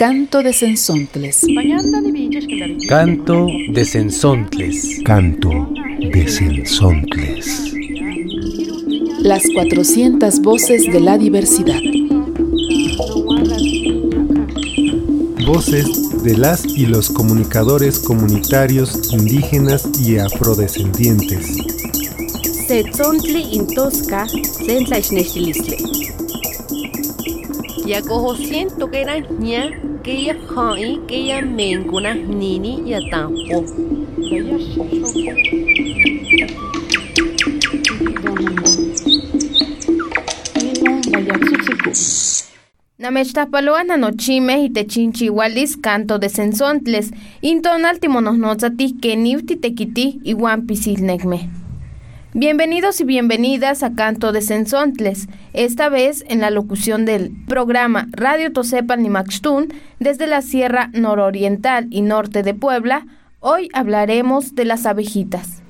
Canto de Sensontles. Canto de Sensontles. Canto de Sensontles. Las 400 voces de la diversidad. Voces de las y los comunicadores comunitarios indígenas y afrodescendientes. Setzontli intosca siento que era ña que ya hai que ya mencuna nini ya tampo. Namechtapaloa nanochimeh itechinchiualis canto de sensontles, intonal timonohnotzatih keniw titekitih iwan pisilnekmeh. Bienvenidos y bienvenidas a Canto de Sensontles, esta vez en la locución del programa Radio Tosepan Nimaxtún desde la Sierra Nororiental y Norte de Puebla. Hoy hablaremos de las abejitas.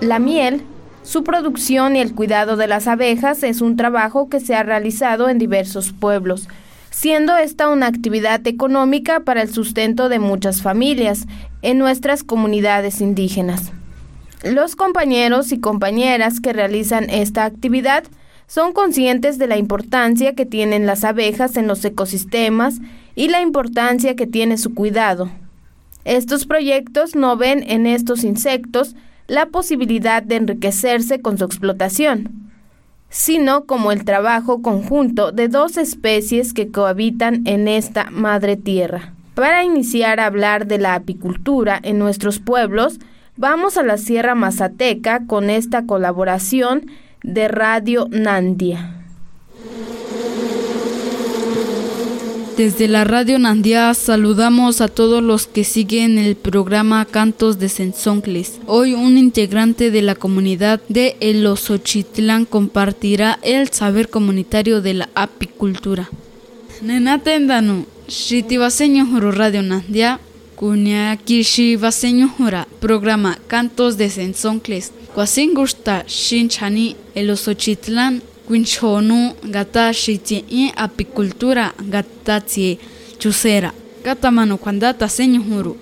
La miel, su producción y el cuidado de las abejas es un trabajo que se ha realizado en diversos pueblos siendo esta una actividad económica para el sustento de muchas familias en nuestras comunidades indígenas. Los compañeros y compañeras que realizan esta actividad son conscientes de la importancia que tienen las abejas en los ecosistemas y la importancia que tiene su cuidado. Estos proyectos no ven en estos insectos la posibilidad de enriquecerse con su explotación, sino como el trabajo conjunto de dos especies que cohabitan en esta madre tierra. Para iniciar a hablar de la apicultura en nuestros pueblos, vamos a la Sierra Mazateca con esta colaboración de Radio Nandia. Desde la Radio Nandia saludamos a todos los que siguen el programa Cantos de Sensoncles. Hoy un integrante de la comunidad de El Osochitlán compartirá el saber comunitario de la apicultura. Nenatendanu, Shitivaseño Juro Radio Kishi Vaseño Jura, programa Cantos de Sensoncles. Cuasin gusta Shinchani El Osochitlán Quinchonu gata shiti apicultura gata tsie chusera. Gata mano cuandata seño juru.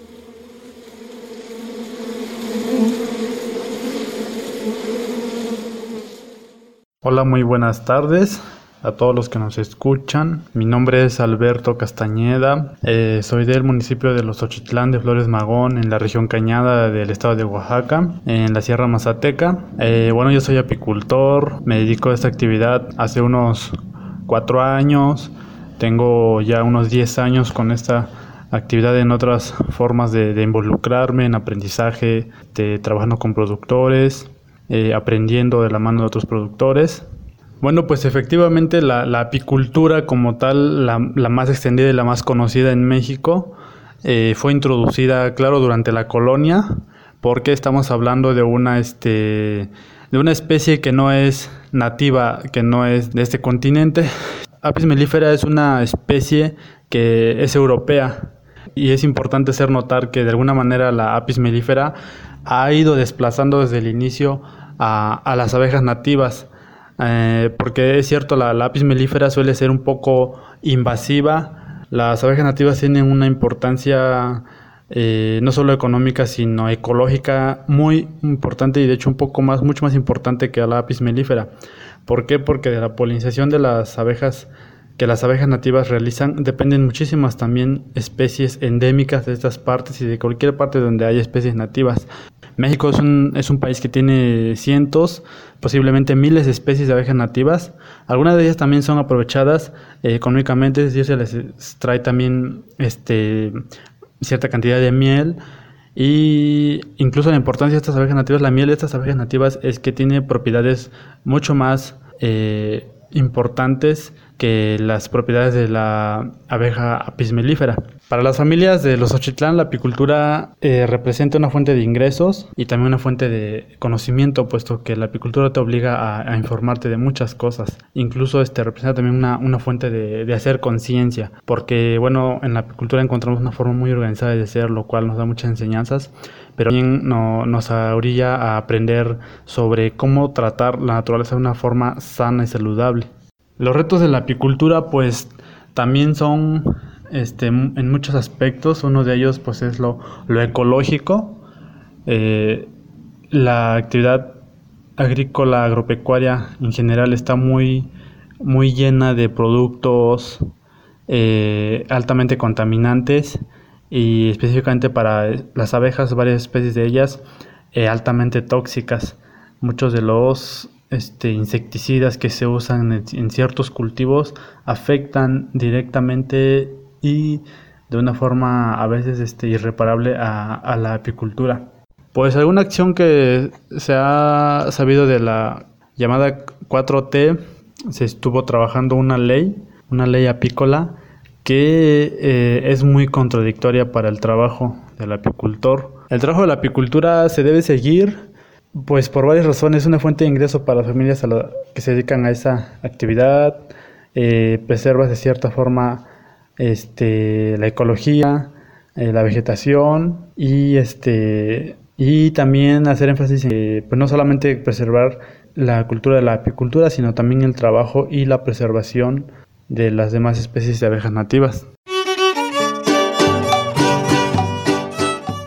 Hola, muy buenas tardes a todos los que nos escuchan. Mi nombre es Alberto Castañeda, eh, soy del municipio de Los Ochitlán de Flores Magón, en la región Cañada del estado de Oaxaca, en la Sierra Mazateca. Eh, bueno, yo soy apicultor, me dedico a esta actividad hace unos cuatro años, tengo ya unos 10 años con esta actividad en otras formas de, involucrarme en aprendizaje, de trabajando con productores, eh, aprendiendo de la mano de otros productores. Bueno, pues efectivamente la, apicultura como tal, la, más extendida y la más conocida en México, eh, fue introducida, claro, durante la colonia, porque estamos hablando de una, este, de una especie que no es nativa, que no es de este continente. Apis mellifera es una especie que es europea y es importante hacer notar que de alguna manera la Apis mellifera ha ido desplazando desde el inicio a, a las abejas nativas. Eh, porque es cierto, la lápiz melífera suele ser un poco invasiva. Las abejas nativas tienen una importancia eh, no solo económica, sino ecológica muy importante y de hecho un poco más, mucho más importante que la lápiz melífera. ¿Por qué? Porque de la polinización de las abejas que las abejas nativas realizan dependen muchísimas también especies endémicas de estas partes y de cualquier parte donde haya especies nativas. México es un, es un país que tiene cientos, posiblemente miles de especies de abejas nativas. Algunas de ellas también son aprovechadas eh, económicamente, es decir, se les extrae también este, cierta cantidad de miel. Y incluso la importancia de estas abejas nativas, la miel de estas abejas nativas es que tiene propiedades mucho más eh, importantes que las propiedades de la abeja apis mellifera. Para las familias de los Ochitlán, la apicultura eh, representa una fuente de ingresos y también una fuente de conocimiento, puesto que la apicultura te obliga a, informarte de muchas cosas. Incluso este representa también una, una fuente de, de hacer conciencia, porque bueno, en la apicultura encontramos una forma muy organizada de ser, lo cual nos da muchas enseñanzas, pero también no, nos orilla a aprender sobre cómo tratar la naturaleza de una forma sana y saludable. Los retos de la apicultura pues también son este, en muchos aspectos. Uno de ellos pues es lo, ecológico. Eh, la actividad agrícola, agropecuaria en general está muy, muy llena de productos eh, altamente contaminantes y específicamente para las abejas, varias especies de ellas eh, altamente tóxicas. Muchos de los este, insecticidas que se usan en, ciertos cultivos afectan directamente y de una forma a veces este, irreparable a, la apicultura. Pues alguna acción que se ha sabido de la llamada 4T, se estuvo trabajando una ley, una ley apícola, que eh, es muy contradictoria para el trabajo del apicultor. El trabajo de la apicultura se debe seguir pues por varias razones, es una fuente de ingreso para las familias que se dedican a esa actividad, eh, preserva de cierta forma este, la ecología, eh, la vegetación y, este, y también hacer énfasis en pues no solamente preservar la cultura de la apicultura, sino también el trabajo y la preservación de las demás especies de abejas nativas.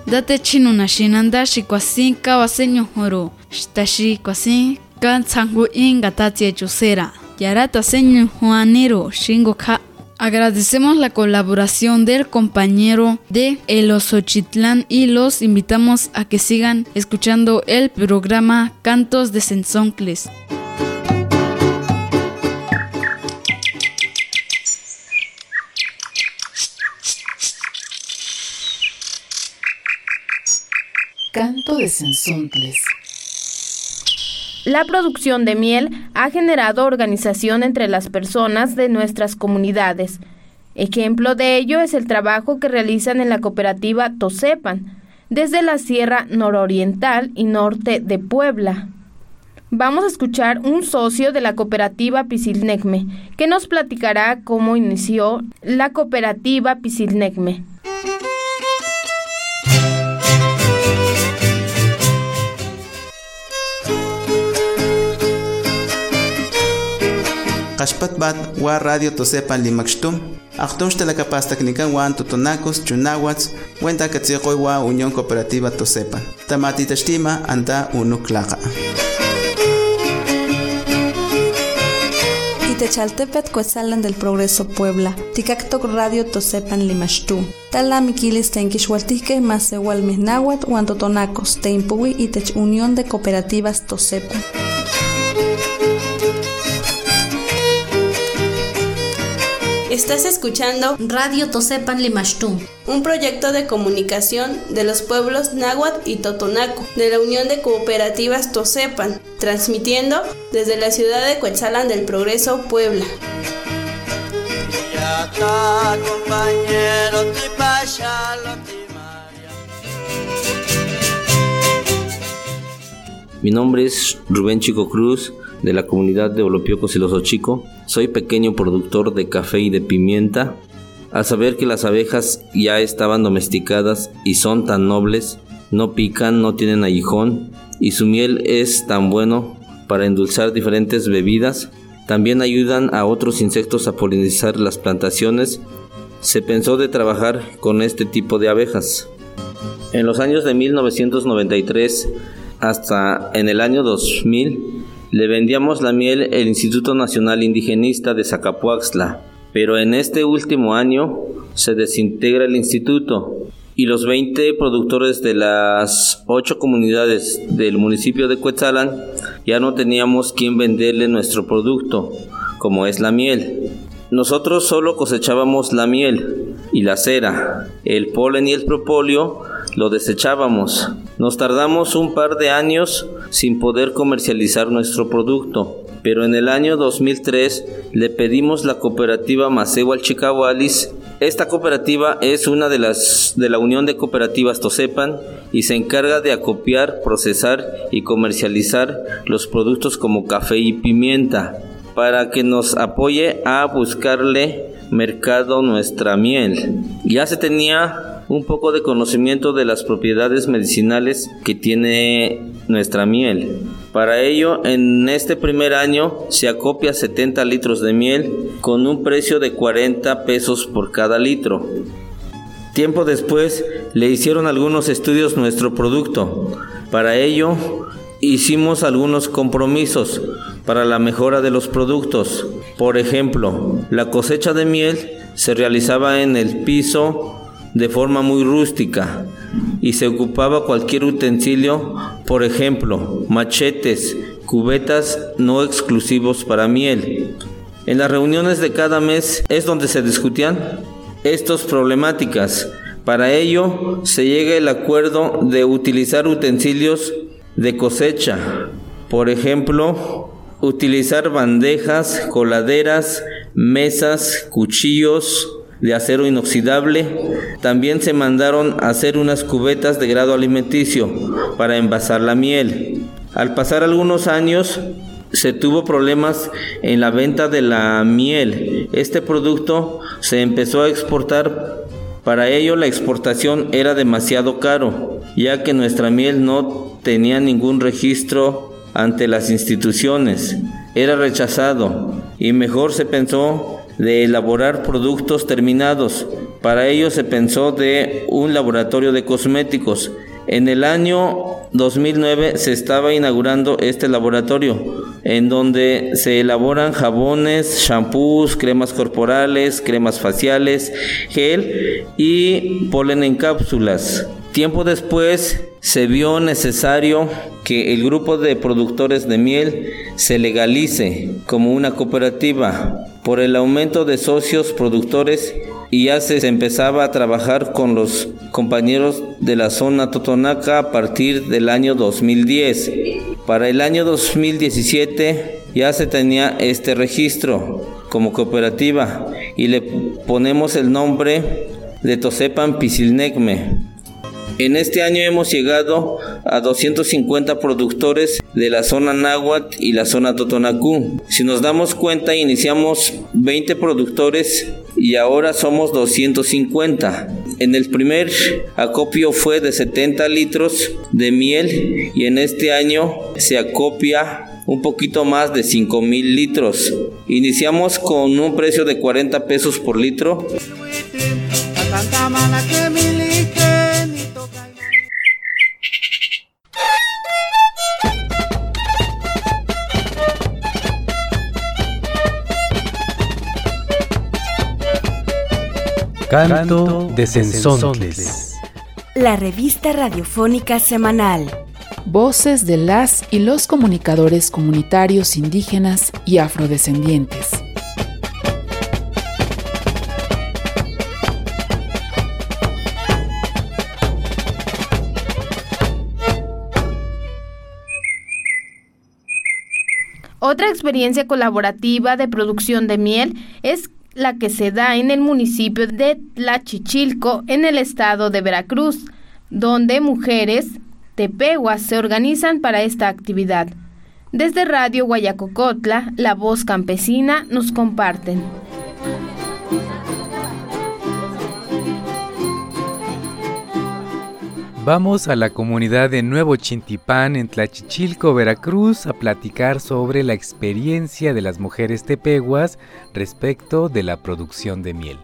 Date chinu na shinanda shi kwasin ka waseño horo shtashi kwasin kan tsangu inga tatie chusera. Yarata seño juanero shingo ka. Agradecemos la colaboración del compañero de El Osochitlán y los invitamos a que sigan escuchando el programa Cantos de Sensoncles. Canto de Sensontles. La producción de miel ha generado organización entre las personas de nuestras comunidades. Ejemplo de ello es el trabajo que realizan en la cooperativa Tosepan, desde la Sierra Nororiental y Norte de Puebla. Vamos a escuchar un socio de la cooperativa Pisilnecme, que nos platicará cómo inició la cooperativa Pisilnecme. Qashpatbat wa radio tosepan limakshtum. Achtung Nikan wan tutonacos chunawats wenta katsiqoy wa Unión Cooperativa Tosepan. Tamati tashtima anta unuklaqa. Itechaltepet Cuetzalan del Progreso Puebla, Ticactoc Radio Tosepan Limashtu, Tala Miquilis Tenquixhualtique Masewal Misnahuat Totonacos, Teimpuwi Itech Unión de Cooperativas Tosepan. Estás escuchando Radio Tosepan Limashtum, un proyecto de comunicación de los pueblos Náhuatl y Totonaco, de la Unión de Cooperativas Tosepan, transmitiendo desde la ciudad de Cuetzalan del Progreso, Puebla. Mi nombre es Rubén Chico Cruz de la comunidad de Olopiocos y Los Ochico. Soy pequeño productor de café y de pimienta. Al saber que las abejas ya estaban domesticadas y son tan nobles, no pican, no tienen aguijón y su miel es tan bueno para endulzar diferentes bebidas, también ayudan a otros insectos a polinizar las plantaciones, se pensó de trabajar con este tipo de abejas. En los años de 1993 hasta en el año 2000 le vendíamos la miel el Instituto Nacional Indigenista de Zacapuaxtla, pero en este último año se desintegra el instituto y los 20 productores de las 8 comunidades del municipio de Cuetzalan ya no teníamos quien venderle nuestro producto, como es la miel. Nosotros solo cosechábamos la miel y la cera, el polen y el propóleo lo desechábamos. Nos tardamos un par de años sin poder comercializar nuestro producto, pero en el año 2003 le pedimos la cooperativa Maceo Chicahualis. Esta cooperativa es una de las de la Unión de Cooperativas Tosepan y se encarga de acopiar, procesar y comercializar los productos como café y pimienta para que nos apoye a buscarle mercado nuestra miel. Ya se tenía un poco de conocimiento de las propiedades medicinales que tiene nuestra miel. Para ello, en este primer año se acopia 70 litros de miel con un precio de 40 pesos por cada litro. Tiempo después le hicieron algunos estudios nuestro producto. Para ello hicimos algunos compromisos para la mejora de los productos. Por ejemplo, la cosecha de miel se realizaba en el piso de forma muy rústica y se ocupaba cualquier utensilio, por ejemplo, machetes, cubetas no exclusivos para miel. En las reuniones de cada mes es donde se discutían estas problemáticas. Para ello se llega el acuerdo de utilizar utensilios de cosecha, por ejemplo, utilizar bandejas, coladeras, mesas, cuchillos, de acero inoxidable. También se mandaron a hacer unas cubetas de grado alimenticio para envasar la miel. Al pasar algunos años, se tuvo problemas en la venta de la miel. Este producto se empezó a exportar. Para ello la exportación era demasiado caro, ya que nuestra miel no tenía ningún registro ante las instituciones. Era rechazado y mejor se pensó de elaborar productos terminados. Para ello se pensó de un laboratorio de cosméticos. En el año 2009 se estaba inaugurando este laboratorio en donde se elaboran jabones, shampoos, cremas corporales, cremas faciales, gel y polen en cápsulas. Tiempo después se vio necesario que el grupo de productores de miel se legalice como una cooperativa por el aumento de socios productores y ya se empezaba a trabajar con los compañeros de la zona Totonaca a partir del año 2010. Para el año 2017 ya se tenía este registro como cooperativa y le ponemos el nombre de Tosepan Pisilnecme en este año hemos llegado a 250 productores de la zona Náhuatl y la zona Totonacú. Si nos damos cuenta, iniciamos 20 productores y ahora somos 250. En el primer acopio fue de 70 litros de miel y en este año se acopia un poquito más de 5 mil litros. Iniciamos con un precio de 40 pesos por litro. Canto de Sensontles. La revista radiofónica semanal. Voces de las y los comunicadores comunitarios indígenas y afrodescendientes. Otra experiencia colaborativa de producción de miel es la que se da en el municipio de Tlachichilco, en el estado de Veracruz, donde mujeres tepehuas se organizan para esta actividad. Desde Radio Guayacocotla, la voz campesina nos comparten. Vamos a la comunidad de Nuevo Chintipán en Tlachichilco, Veracruz, a platicar sobre la experiencia de las mujeres tepehuas respecto de la producción de miel.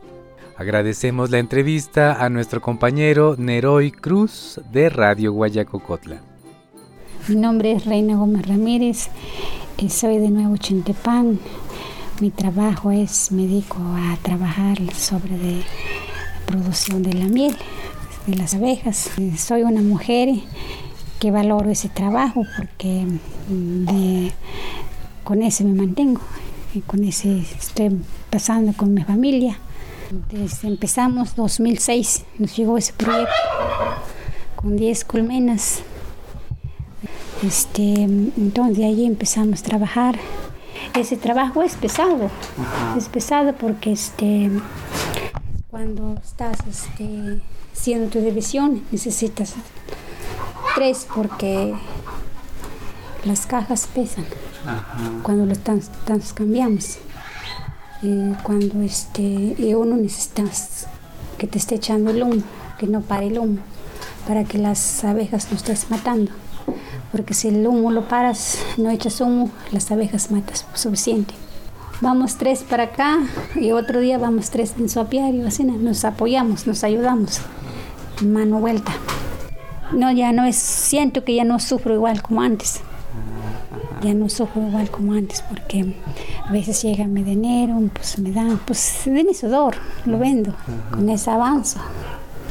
Agradecemos la entrevista a nuestro compañero Neroy Cruz de Radio Guayacocotla. Mi nombre es Reina Gómez Ramírez, eh, soy de Nuevo Chintipán. Mi trabajo es, me dedico a trabajar sobre la producción de la miel de las abejas. Soy una mujer que valoro ese trabajo porque mm, con ese me mantengo y con ese estoy pasando con mi familia. Desde empezamos 2006 nos llegó ese proyecto con 10 colmenas. Este, entonces de allí empezamos a trabajar. Ese trabajo es pesado, es pesado porque este, cuando estás este, haciendo tu división necesitas tres porque las cajas pesan cuando los cambiamos. Eh, cuando este, uno necesita que te esté echando el humo que no pare el humo, para que las abejas no estés matando. Porque si el humo lo paras, no echas humo, las abejas matas suficiente. Vamos tres para acá y otro día vamos tres en su apiario, así nos apoyamos, nos ayudamos. Mano vuelta. No, ya no es, siento que ya no sufro igual como antes. Ya no sufro igual como antes porque a veces llega mi dinero, pues me dan, pues de mi sudor, lo vendo, con ese avanzo.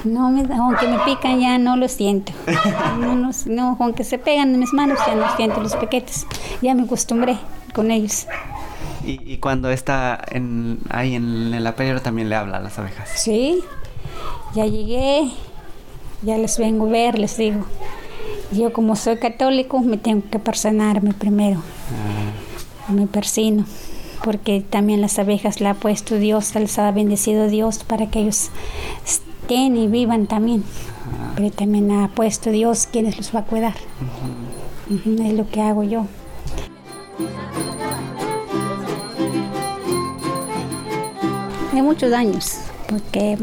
No me, aunque me pican ya no lo siento. No, no, no, aunque se pegan en mis manos ya no siento los piquetes. Ya me acostumbré con ellos. ¿Y, y cuando está en, ahí en el apiario también le habla a las abejas? Sí, ya llegué, ya les vengo a ver, les digo. Yo como soy católico me tengo que personarme primero. Me persino, porque también las abejas la ha puesto Dios, les ha bendecido Dios para que ellos estén y vivan también. Pero también ha puesto Dios quienes los va a cuidar. Es lo que hago yo. Hay muchos daños, porque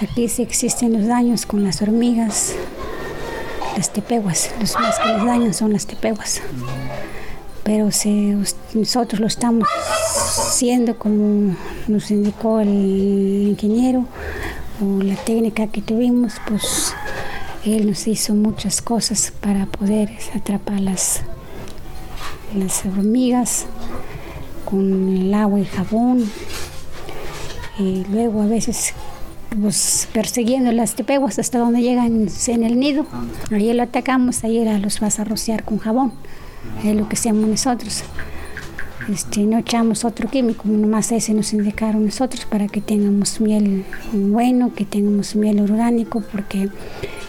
aquí sí existen los daños con las hormigas, las tepeguas. Los más que les dañan son las tepeguas. Pero us- nosotros lo estamos haciendo como nos indicó el ingeniero o la técnica que tuvimos, pues él nos hizo muchas cosas para poder atrapar las, las hormigas con el agua y jabón y luego a veces pues, persiguiendo las tepeguas hasta donde llegan en el nido. Ahí lo atacamos, ahí la- los vas a rociar con jabón. Es lo que hacemos nosotros. Este, no echamos otro químico, nomás ese nos indicaron nosotros para que tengamos miel bueno, que tengamos miel orgánico, porque,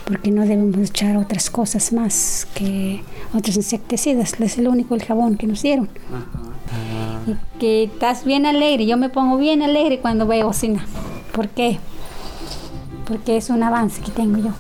porque no debemos echar otras cosas más que otros insecticidas. Es el único el jabón que nos dieron. Y que estás bien alegre, yo me pongo bien alegre cuando veo cocina. ¿Por qué? Porque es un avance que tengo yo.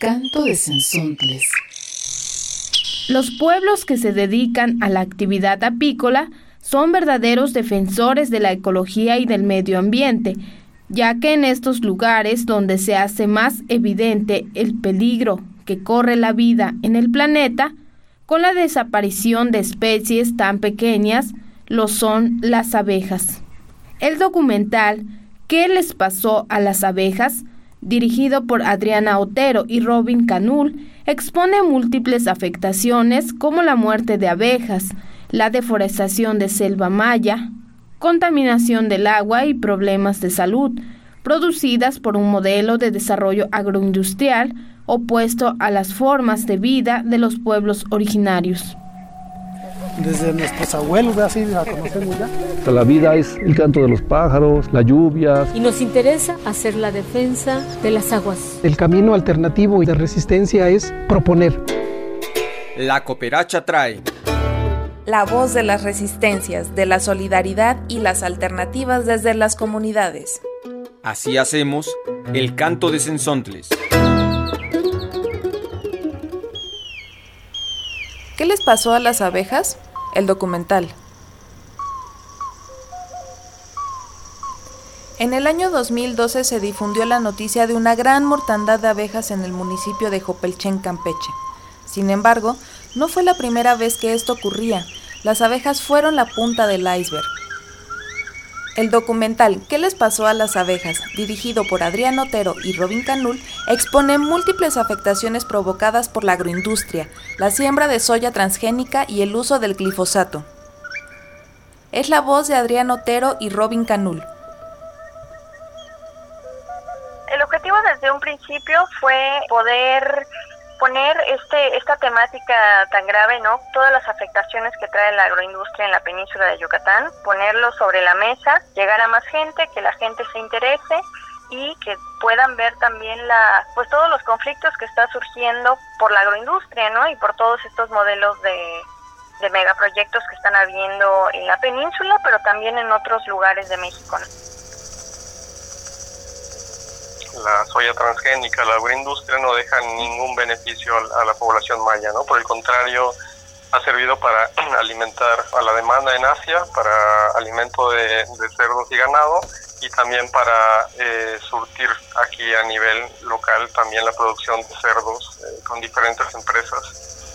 Canto de Sensontles. Los pueblos que se dedican a la actividad apícola son verdaderos defensores de la ecología y del medio ambiente, ya que en estos lugares donde se hace más evidente el peligro que corre la vida en el planeta, con la desaparición de especies tan pequeñas, lo son las abejas. El documental ¿Qué les pasó a las abejas? Dirigido por Adriana Otero y Robin Canul, expone múltiples afectaciones como la muerte de abejas, la deforestación de selva maya, contaminación del agua y problemas de salud, producidas por un modelo de desarrollo agroindustrial opuesto a las formas de vida de los pueblos originarios. Desde nuestros abuelos, así la conocemos ya. La vida es el canto de los pájaros, la lluvia. Y nos interesa hacer la defensa de las aguas. El camino alternativo y de resistencia es proponer. La cooperacha trae. La voz de las resistencias, de la solidaridad y las alternativas desde las comunidades. Así hacemos el canto de Sensontles. ¿Qué les pasó a las abejas? El documental. En el año 2012 se difundió la noticia de una gran mortandad de abejas en el municipio de Jopelchen, Campeche. Sin embargo, no fue la primera vez que esto ocurría. Las abejas fueron la punta del iceberg. El documental ¿Qué les pasó a las abejas?, dirigido por Adrián Otero y Robin Canul, expone múltiples afectaciones provocadas por la agroindustria, la siembra de soya transgénica y el uso del glifosato. Es la voz de Adrián Otero y Robin Canul. El objetivo desde un principio fue poder poner este esta temática tan grave, ¿no? Todas las afectaciones que trae la agroindustria en la península de Yucatán, ponerlo sobre la mesa, llegar a más gente, que la gente se interese y que puedan ver también la pues todos los conflictos que está surgiendo por la agroindustria, ¿no? Y por todos estos modelos de de megaproyectos que están habiendo en la península, pero también en otros lugares de México. La soya transgénica, la agroindustria no deja ningún beneficio a la población maya, ¿no? Por el contrario, ha servido para alimentar a la demanda en Asia, para alimento de, cerdos y ganado y también para eh, surtir aquí a nivel local también la producción de cerdos eh, con diferentes empresas.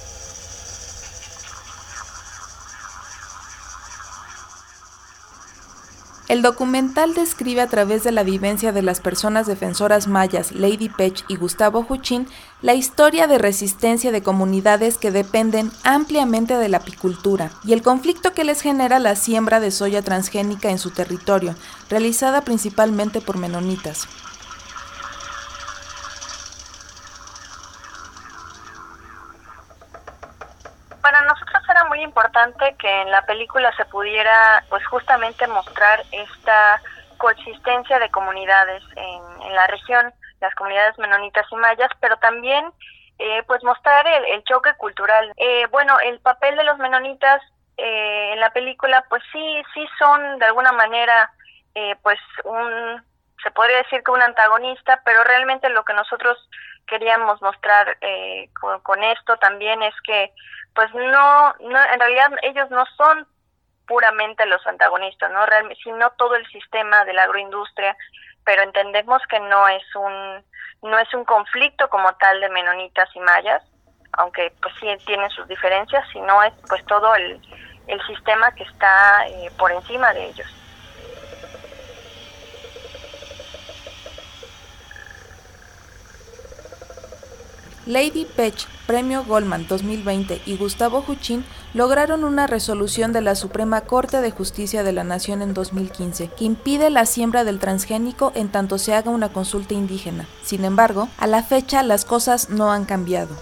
El documental describe a través de la vivencia de las personas defensoras mayas Lady Pech y Gustavo Huchín la historia de resistencia de comunidades que dependen ampliamente de la apicultura y el conflicto que les genera la siembra de soya transgénica en su territorio, realizada principalmente por menonitas. Para nosotros era importante que en la película se pudiera pues justamente mostrar esta coexistencia de comunidades en, la región, las comunidades menonitas y mayas, pero también eh, pues mostrar el, choque cultural. Eh, bueno, el papel de los menonitas eh, en la película pues sí, sí son de alguna manera pues un, se podría decir que un antagonista, pero realmente lo que nosotros queríamos mostrar con, con, esto también es que pues no, no, en realidad ellos no son puramente los antagonistas, ¿no? Realmente, sino todo el sistema de la agroindustria, pero entendemos que no es un no es un conflicto como tal de menonitas y mayas, aunque pues sí tienen sus diferencias, sino es pues todo el, el sistema que está eh, por encima de ellos. Lady Pech, Premio Goldman 2020 y Gustavo Huchín lograron una resolución de la Suprema Corte de Justicia de la Nación en 2015 que impide la siembra del transgénico en tanto se haga una consulta indígena. Sin embargo, a la fecha las cosas no han cambiado.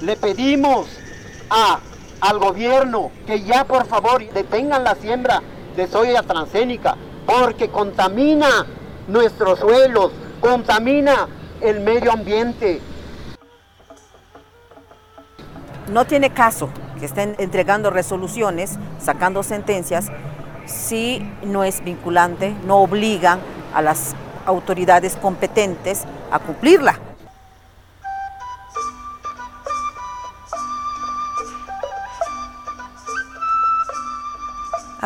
Le pedimos a, al gobierno que ya por favor detengan la siembra de soya transgénica porque contamina nuestros suelos, contamina el medio ambiente. No tiene caso que estén entregando resoluciones, sacando sentencias, si no es vinculante, no obliga a las autoridades competentes a cumplirla.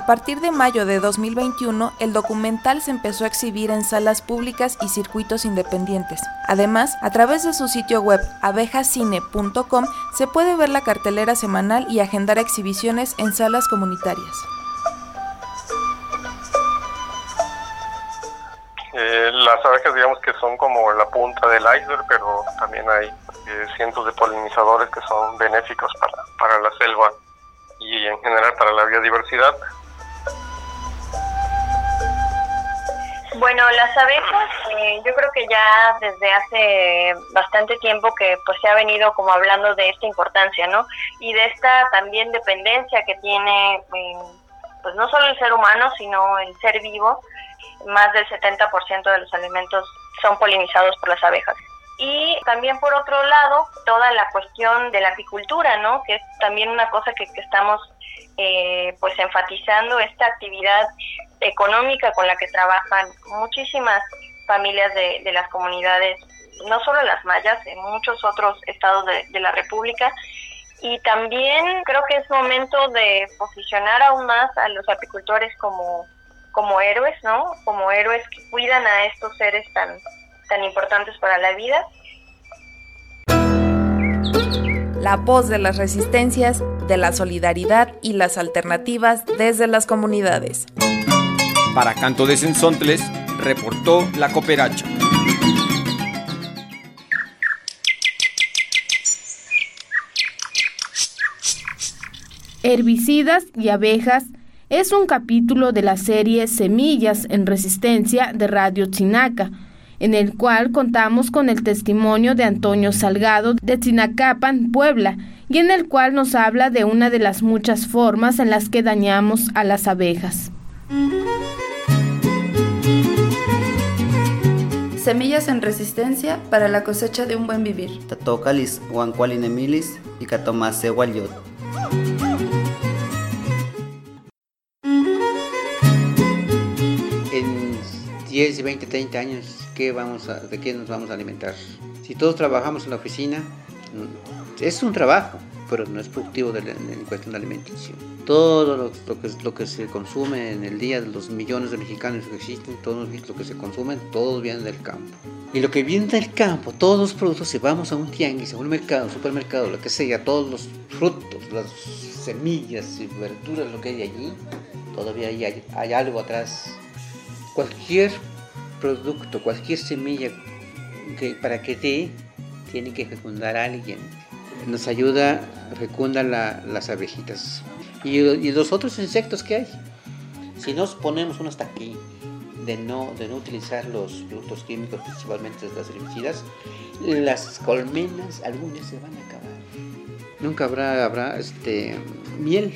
A partir de mayo de 2021, el documental se empezó a exhibir en salas públicas y circuitos independientes. Además, a través de su sitio web abejacine.com se puede ver la cartelera semanal y agendar exhibiciones en salas comunitarias. Eh, las abejas digamos que son como la punta del iceberg, pero también hay eh, cientos de polinizadores que son benéficos para, para la selva y en general para la biodiversidad. Bueno, las abejas, eh, yo creo que ya desde hace bastante tiempo que pues se ha venido como hablando de esta importancia, ¿no? Y de esta también dependencia que tiene, pues no solo el ser humano, sino el ser vivo. Más del 70% de los alimentos son polinizados por las abejas. Y también por otro lado, toda la cuestión de la apicultura, ¿no? Que es también una cosa que, que estamos eh, pues enfatizando esta actividad económica con la que trabajan muchísimas familias de, las comunidades, no solo las mayas, en muchos otros estados de, la República. Y también creo que es momento de posicionar aún más a los apicultores como, como héroes, ¿no? Como héroes que cuidan a estos seres tan, tan importantes para la vida. La voz de las resistencias, de la solidaridad y las alternativas desde las comunidades. Para Canto de Sensontles, reportó La Cooperacha. Herbicidas y abejas es un capítulo de la serie Semillas en Resistencia de Radio Chinaca, en el cual contamos con el testimonio de Antonio Salgado de Chinacapan, Puebla, y en el cual nos habla de una de las muchas formas en las que dañamos a las abejas. Semillas en resistencia para la cosecha de un buen vivir. Tatocalis y catomase guayot. En 10, 20, 30 años, ¿qué vamos a, ¿de qué nos vamos a alimentar? Si todos trabajamos en la oficina, es un trabajo, pero no es productivo de en cuestión de alimentación. Todo lo, que, lo que se consume en el día de los millones de mexicanos que existen, todo lo que se consume, todo viene del campo. Y lo que viene del campo, todos los productos, si vamos a un tianguis, a un mercado, un supermercado, lo que sea, todos los frutos, las semillas y verduras, lo que hay allí, todavía hay, hay algo atrás. Cualquier producto, cualquier semilla que para que dé, tiene que fecundar a alguien nos ayuda, fecunda las abejitas. Y, los otros insectos que hay. Si nos ponemos uno hasta aquí de no, de no utilizar los productos químicos, principalmente las herbicidas, las colmenas algunas se van a acabar. Nunca habrá, habrá este, miel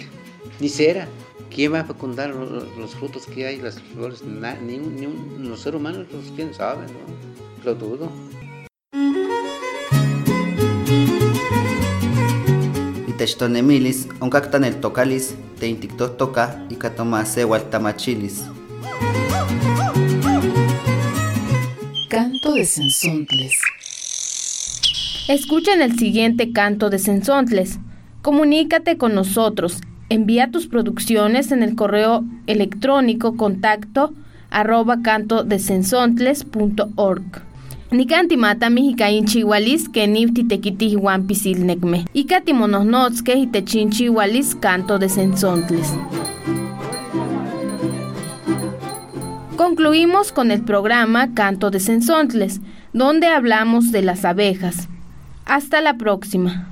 ni cera. ¿Quién va a fecundar los, frutos que hay, las flores? ni, ni los seres humanos, pues, quién sabe, ¿no? Lo dudo. Techtonemilis, el tocalis, toca y catomase tamachilis. Canto de Sensontles. Escuchen el siguiente canto de Sensontles. Comunícate con nosotros. Envía tus producciones en el correo electrónico contacto arroba cantodesensontles.org. Nikanti mata mihikain chihualis que nifti tequiti huan pisilnecme. Y catimonos que hitechin chihualis canto de sensontles. Concluimos con el programa Canto de Sensontles, donde hablamos de las abejas. Hasta la próxima.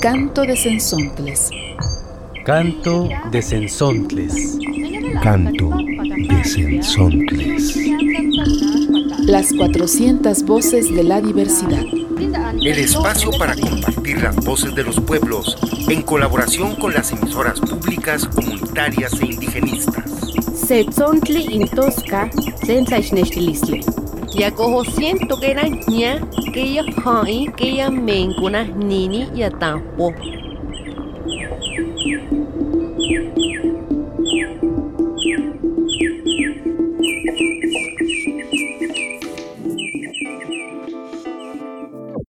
Canto de Sensontles. Canto de Sensontles. Canto de Sensontles. Las 400 voces de la diversidad. El espacio para compartir las voces de los pueblos en colaboración con las emisoras públicas, comunitarias e indigenistas. Setzontli intosca, sensaixnextilistle. Ya cojo siento que era ña, que ya hai, que ya mencuna nini ya tampo.